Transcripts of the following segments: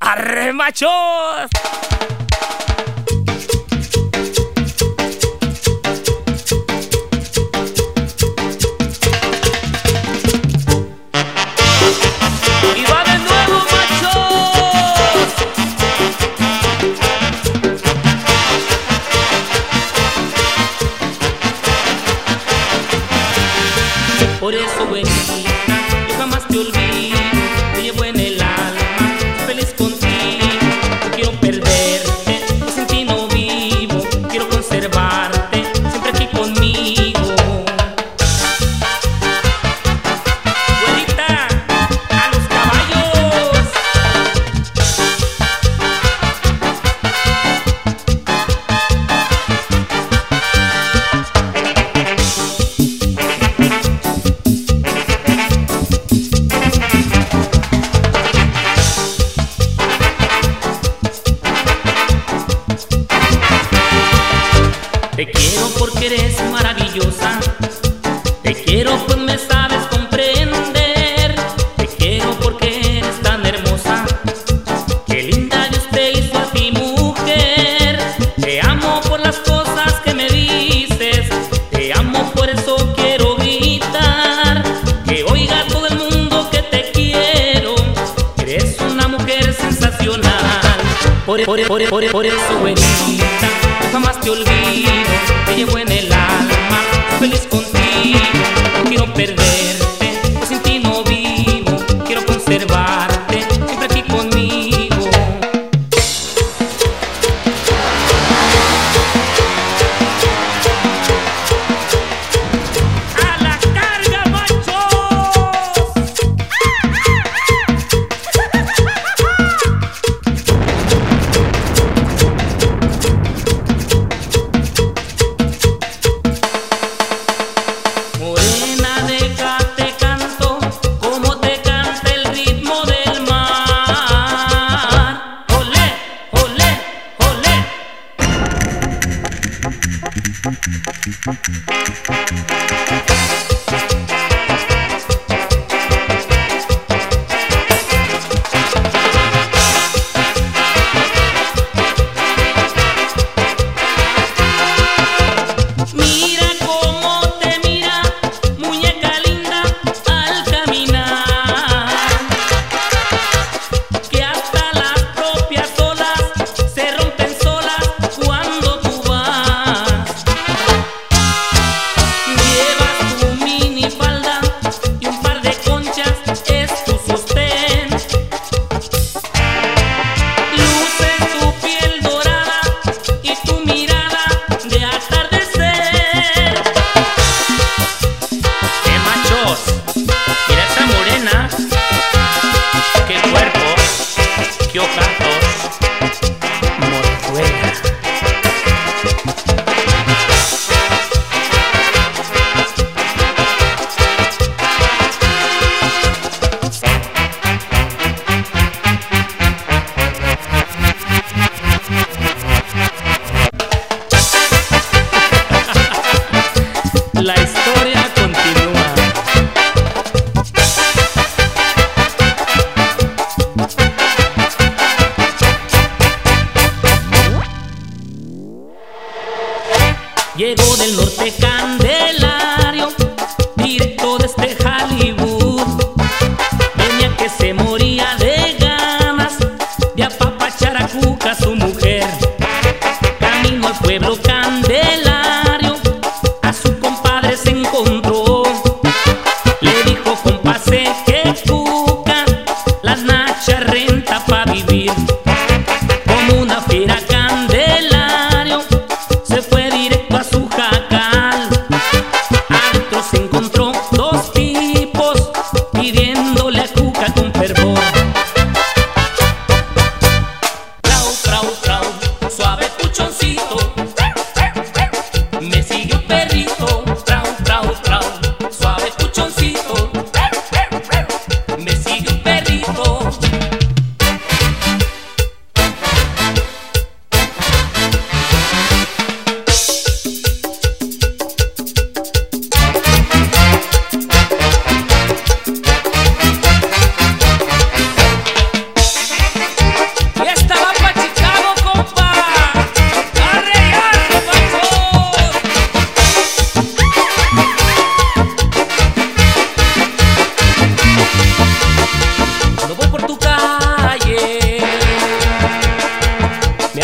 arremachos. Te quiero porque eres maravillosa. Te quiero pues me sabes comprender. Te quiero porque eres tan hermosa. Qué linda Dios te hizo a ti mujer. Te amo por las cosas que me dices. Te amo por eso quiero gritar. Que oiga todo el mundo que te quiero. Eres una mujer sensacional. Por, por, por, por, por eso bonita jamás te olvido, te llevo en el alma, feliz contigo, no quiero perder.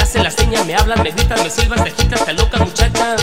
hacen las señas, me hablan, me gritan, me silban, te quitas, hasta loca muchacha.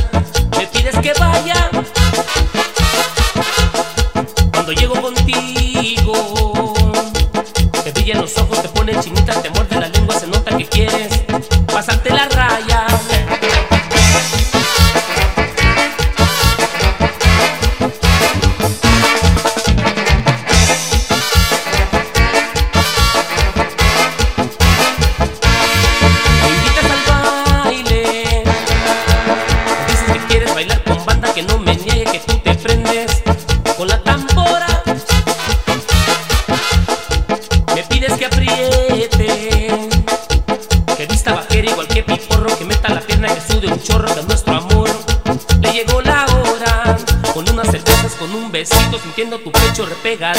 Tu pecho repega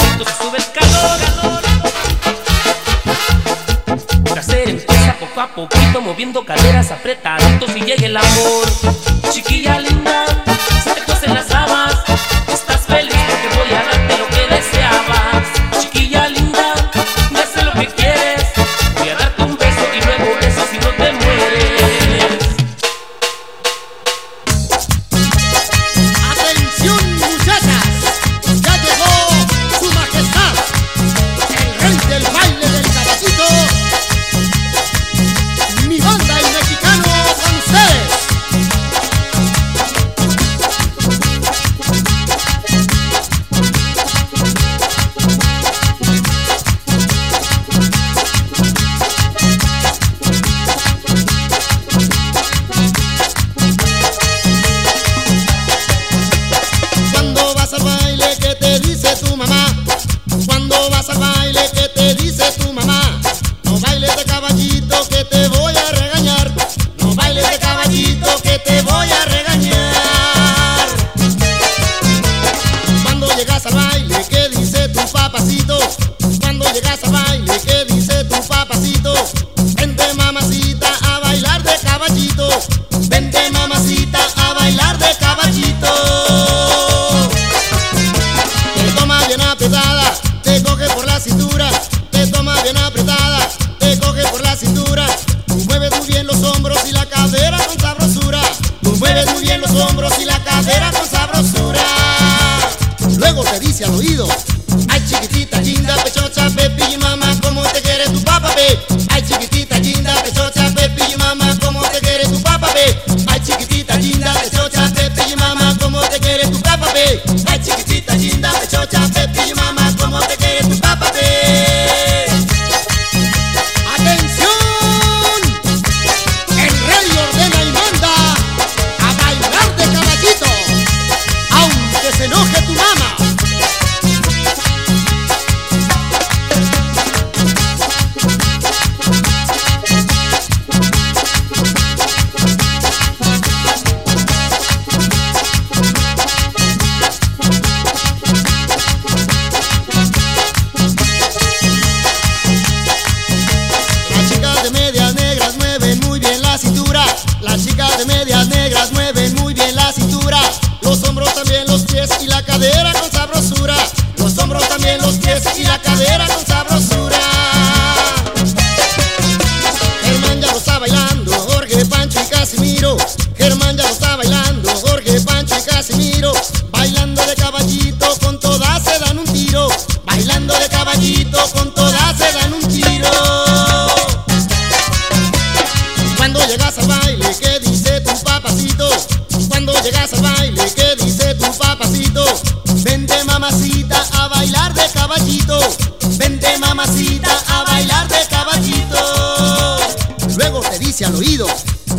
dice al oído.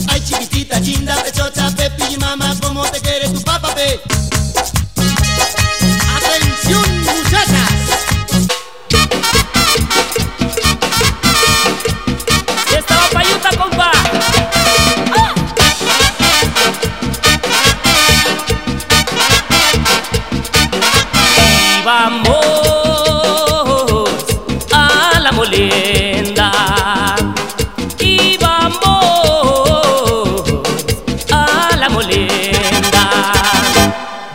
Ay, chiquitita, chinda, pechocha, pepi y mamá, ¿cómo te quiere tu papá, pe?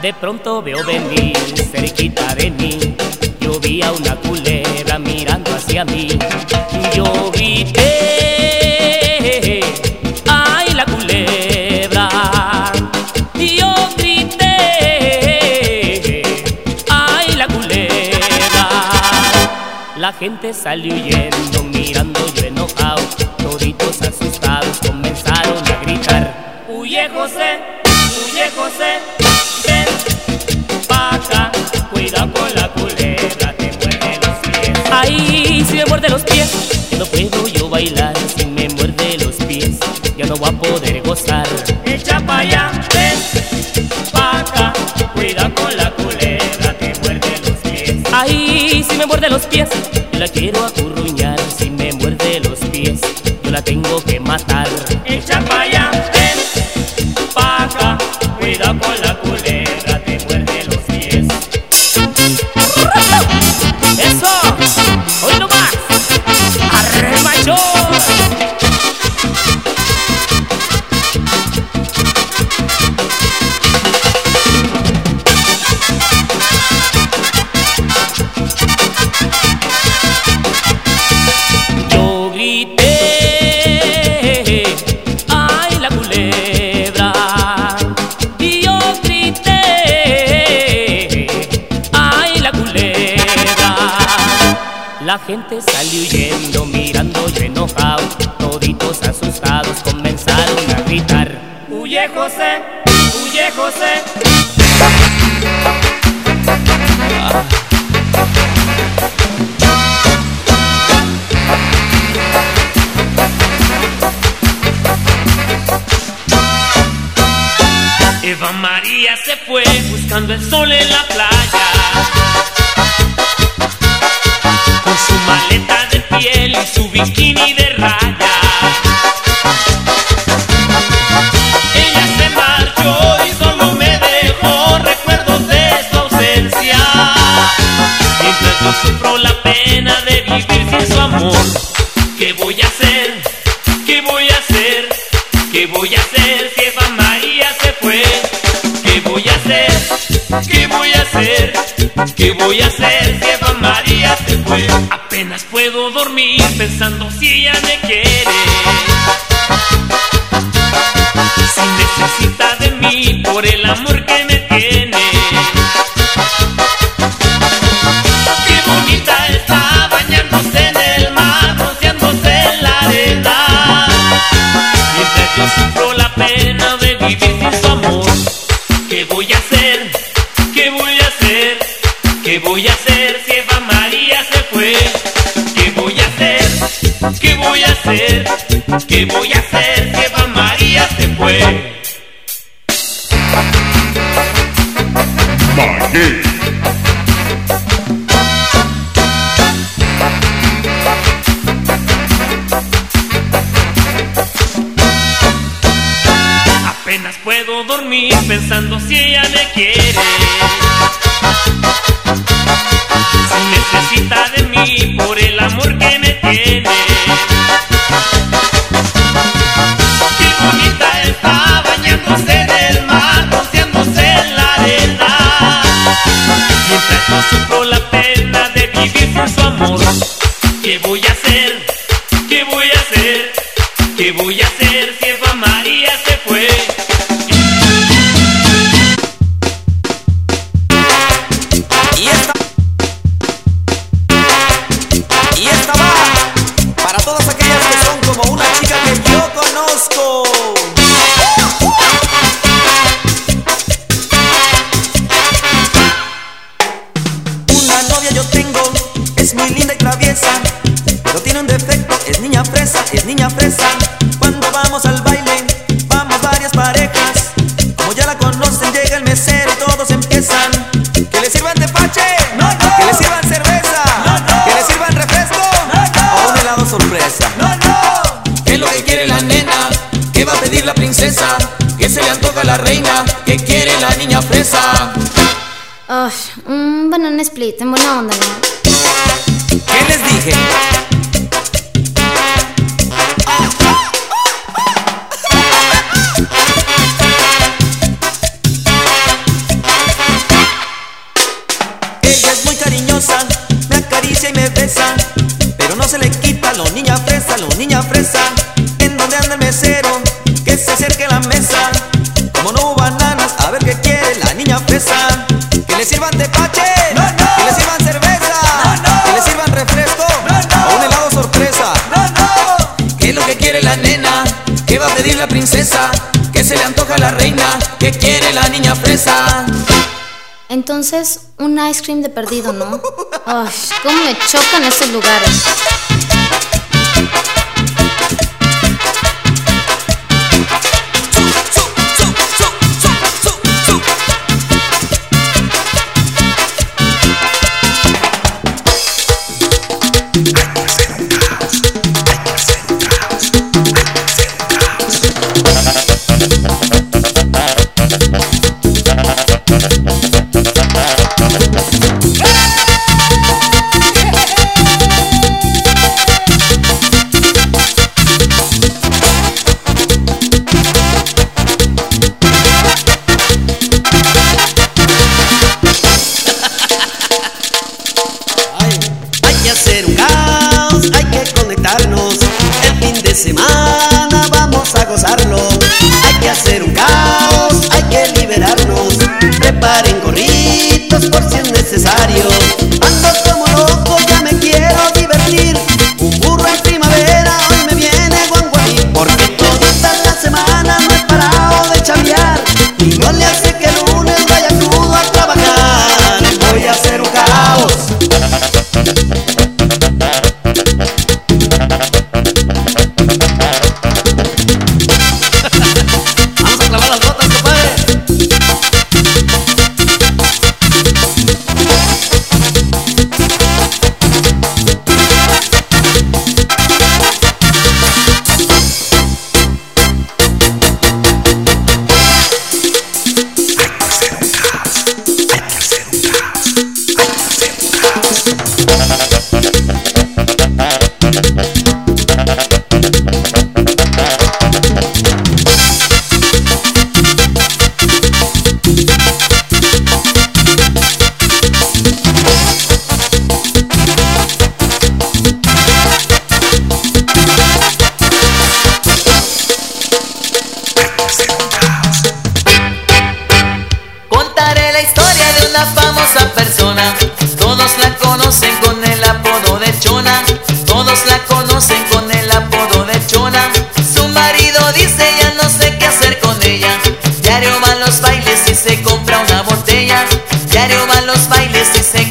De pronto veo venir, cerquita de mí, yo vi a una culebra mirando hacia mí. Yo vi que, ay, la culebra. Yo grité, ay, la culebra. La gente salió huyendo, mirando yo enojado, toditos asustados comenzaron a gritar. Huye José, huye José. No puedo yo bailar. Si me muerde los pies, ya no voy a poder gozar. Echa pa' allá, ven pa' acá, cuidado con la culebra, te muerde los pies. Ay, si me muerde los pies, la quiero acurruñar. Si me muerde los pies, yo la tengo que matar. Echa pa' allá, ven pa' acá, cuidado con la La gente salió huyendo, mirando yo enojado, toditos asustados comenzaron a gritar. Huye José, huye José, Eva María se fue buscando el sol en la playa. Maleta de piel y su bikini de raya. Ella se marchó y solo me dejó recuerdos de su ausencia. Mientras yo sufro la pena de vivir sin su amor. ¿Qué voy a hacer? ¿Qué voy a hacer? ¿Qué voy a hacer si Eva María se fue? ¿Qué voy a hacer? ¿Qué voy a hacer? ¿Qué voy a hacer si Eva Apenas puedo dormir pensando si ella me quiere. Si necesita de mí por el amor que me ¿Qué voy a hacer si Eva María se fue? Apenas voy a la reina? ¿Qué quiere la niña fresa? Ay, un banana split, en buena onda, ¿no? ¿Qué les dije? Ella es muy cariñosa, me acaricia y me besa, pero no se le quita lo niña fresa, lo niña fresa. ¿En dónde anda el mesero? le sirvan tepache, no, no. que le sirvan cerveza, no, que le sirvan refresco, o un helado sorpresa. no no. ¿Qué es lo que quiere la nena? ¿Qué va a pedir la princesa? ¿Qué se le antoja a la reina? ¿Qué quiere la niña fresa? Entonces, un ice cream de perdido, ¿no? Ay, cómo me chocan esos lugares. Diario va a los bailes y se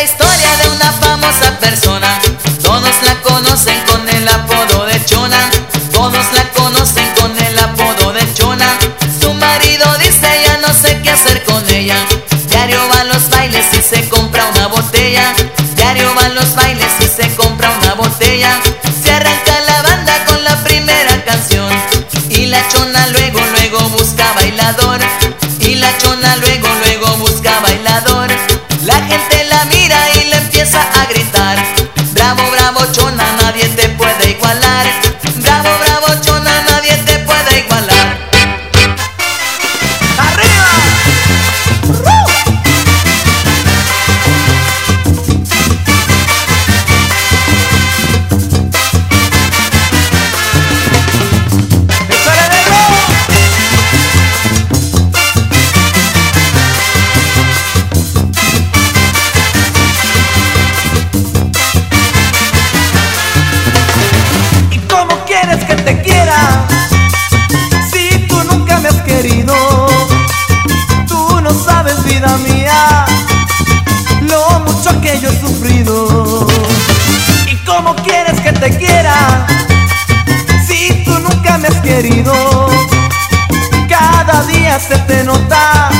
la historia de una famosa persona. Todos la conocen con el apodo de Chona. Todos la conocen con el apodo de Chona. Su marido dice ya no sé qué hacer con ella. Diario va a los bailes y se compra una botella. Diario va a los bailes ¿Y cómo quieres que te quiera si tú nunca me has querido? Cada día se te nota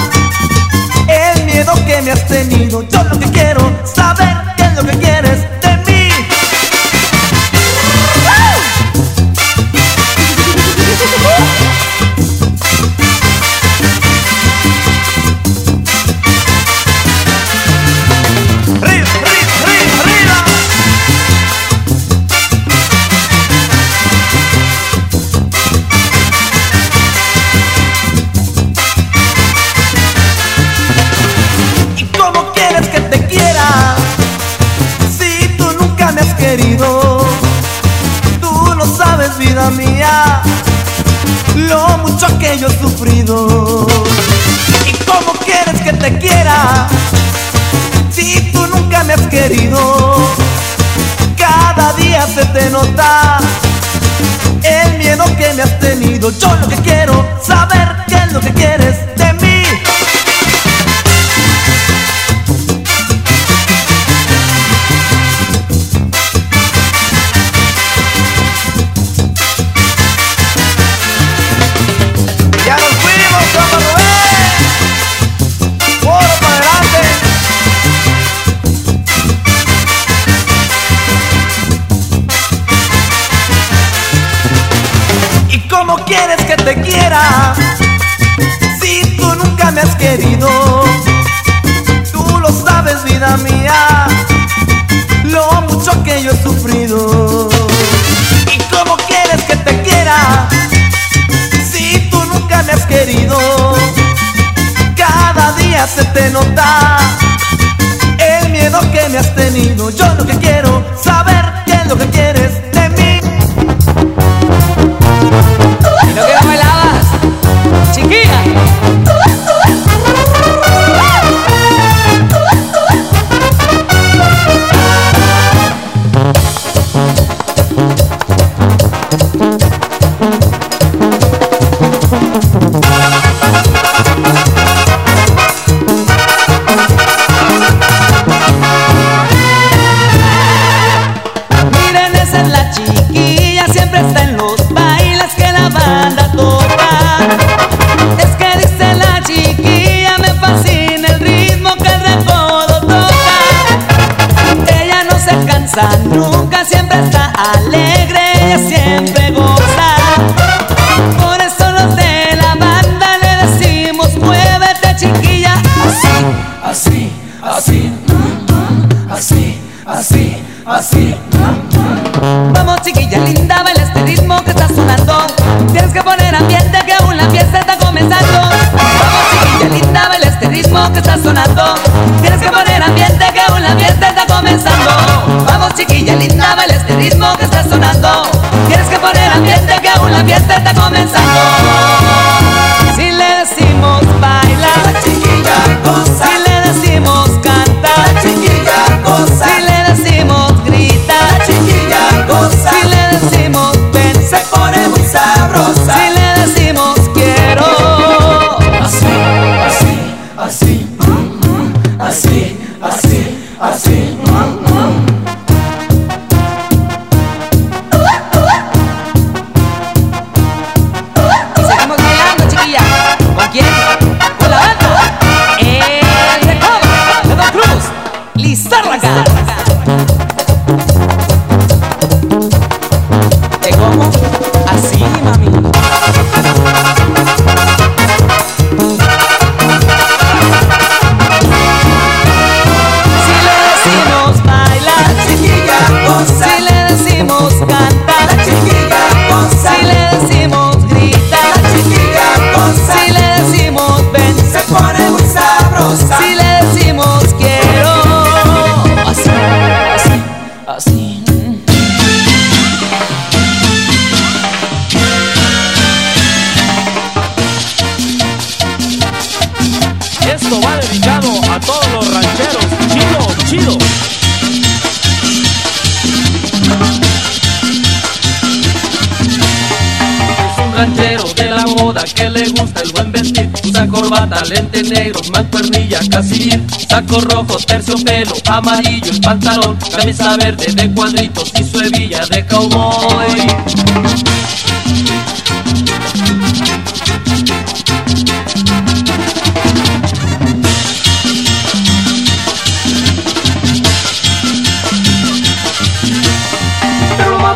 el miedo que me has tenido. Yo lo que quiero saber sabes, vida mía, lo mucho que yo he sufrido. ¿Y cómo quieres que te quiera si tú nunca me has querido? Cada día se te nota el miedo que me has tenido. Yo lo que quiero, saber qué es lo que quieres te quiera si tú nunca me has querido? Tú lo sabes, vida mía, lo mucho que yo he sufrido. ¿Y cómo quieres que te quiera si tú nunca me has querido? Cada día se te nota el miedo que me has tenido. Yo lo que quiero saber qué es lo que quieres. sonando. Tienes que poner ambiente que un ambiente está comenzando. Vamos chiquilla linda, baila este ritmo que está sonando. Tienes que poner ambiente que un ambiente está comenzando. Tacos rojos, terciopelo, amarillo, pantalón, camisa verde de cuadritos y su hebilla de cowboy.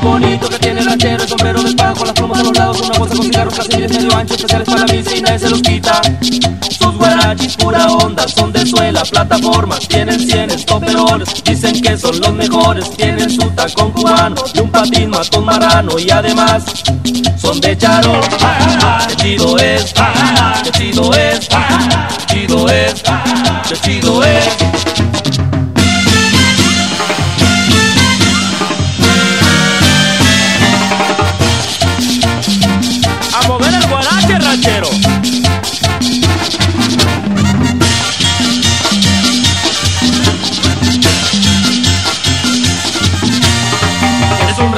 bonito que tiene el ranchero, el sombrero de pajo, las plumas a los lados, una bolsa con cigarros, casillas medio ancho, especiales para la misa y nadie se los quita. Guarachis pura onda, son de suela, plataformas, tienen cienes, toperoles, dicen que son los mejores, tienen su tacón cubano y un patín matón marrano y además son de charol. Qué chido es, qué chido es, qué chido es, qué chido es.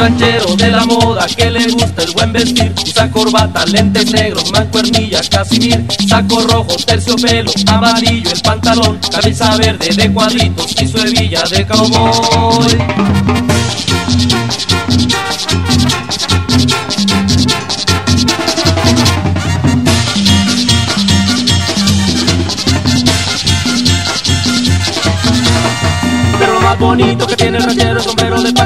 Ranchero de la moda que le gusta el buen vestir. Usa corbata, lentes negros, mancuernilla, casimir. Saco rojo, terciopelo, amarillo el pantalón. Camisa verde de cuadritos y su hebilla de cowboy. Pero lo más bonito que tiene el ranchero es sombrero de paja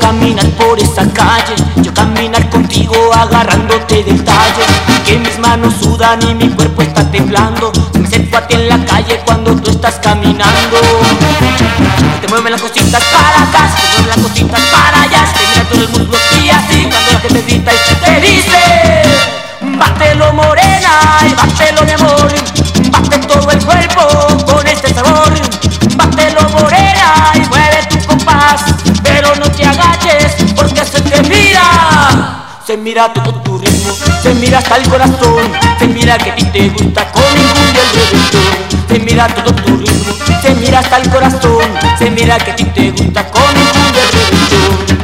caminar por esa calle, yo caminar contigo agarrándote del talle, que mis manos sudan y mi cuerpo está temblando, me siento a ti en la calle cuando tú estás caminando. Te mueven las cositas para acá, te mueven las cositas para allá, te mira todo el mundo y así. Cuando la gente grita y te dice, bátelo morena y bátelo mi amor, Se mira todo tu ritmo, se mira hasta el corazón, se mira que a ti te gusta con ningún el reggaetón. Se mira todo tu ritmo, se mira hasta el corazón, se mira que a ti te gusta con ningún el reggaetón.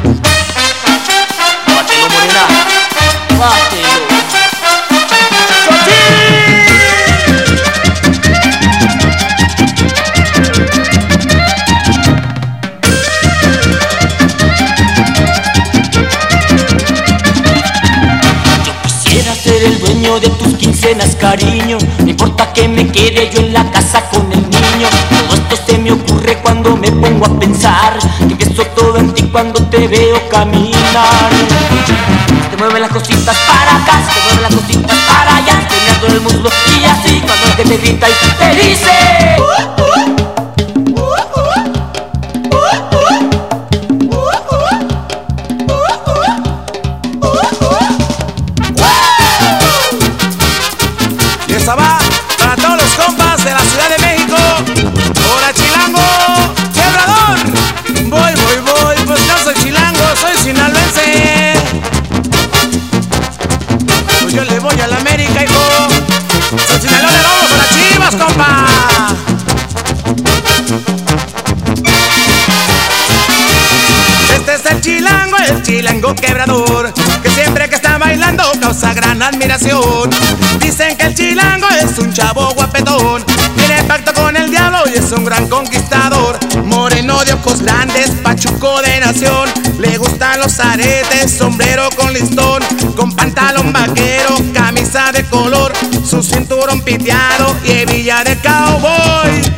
Cariño. No importa que me quede yo en la casa con el niño. Todo esto se me ocurre cuando me pongo a pensar. Que empiezo todo en ti cuando te veo caminar. Te mueven las cositas para acá, te mueven las cositas para allá. Te mirando el muslo y así cuando que te grita y te dice. El chilango quebrador, que siempre que está bailando causa gran admiración. Dicen que el chilango es un chavo guapetón, tiene pacto con el diablo y es un gran conquistador. Moreno de ojos grandes, pachuco de nación, le gustan los aretes, sombrero con listón, con pantalón vaquero, camisa de color, su cinturón piteado y hebilla de cowboy.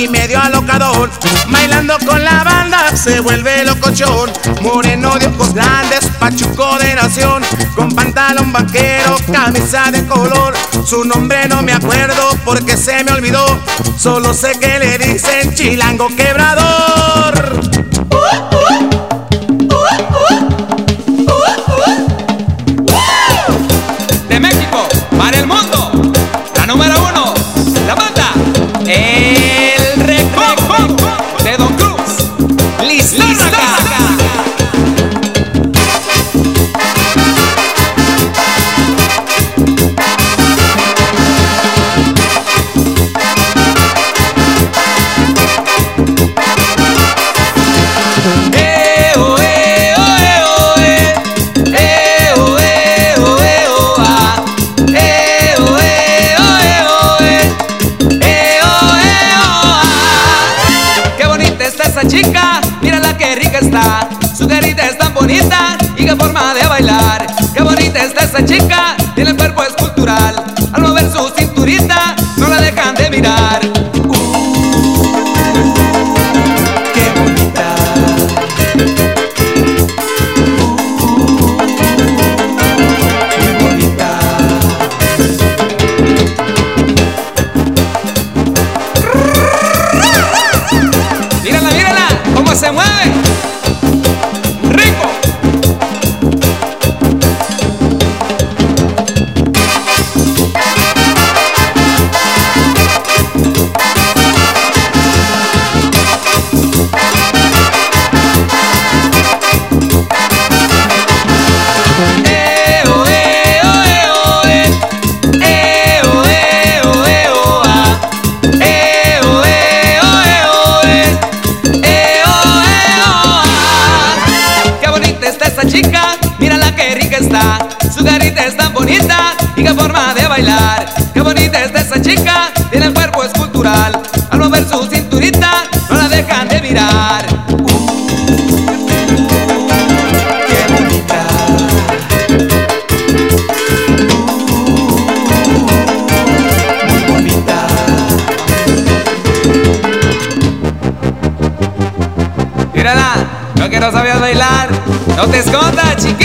Y medio alocador. Bailando con la banda se vuelve locochón. Moreno de ojos grandes, pachuco de nación. Con pantalón vaquero, camisa de color. Su nombre no me acuerdo porque se me olvidó. Solo sé que le dicen chilango quebrador. Su carita es tan bonita y qué forma de bailar. Qué bonita está esa chica, qué forma de bailar. Qué bonita está esa chica, tiene el cuerpo escultural. Al mover su cinturita, no la dejan de mirar. Mírala, lo que no sabías bailar, no te escondas, chiquilla.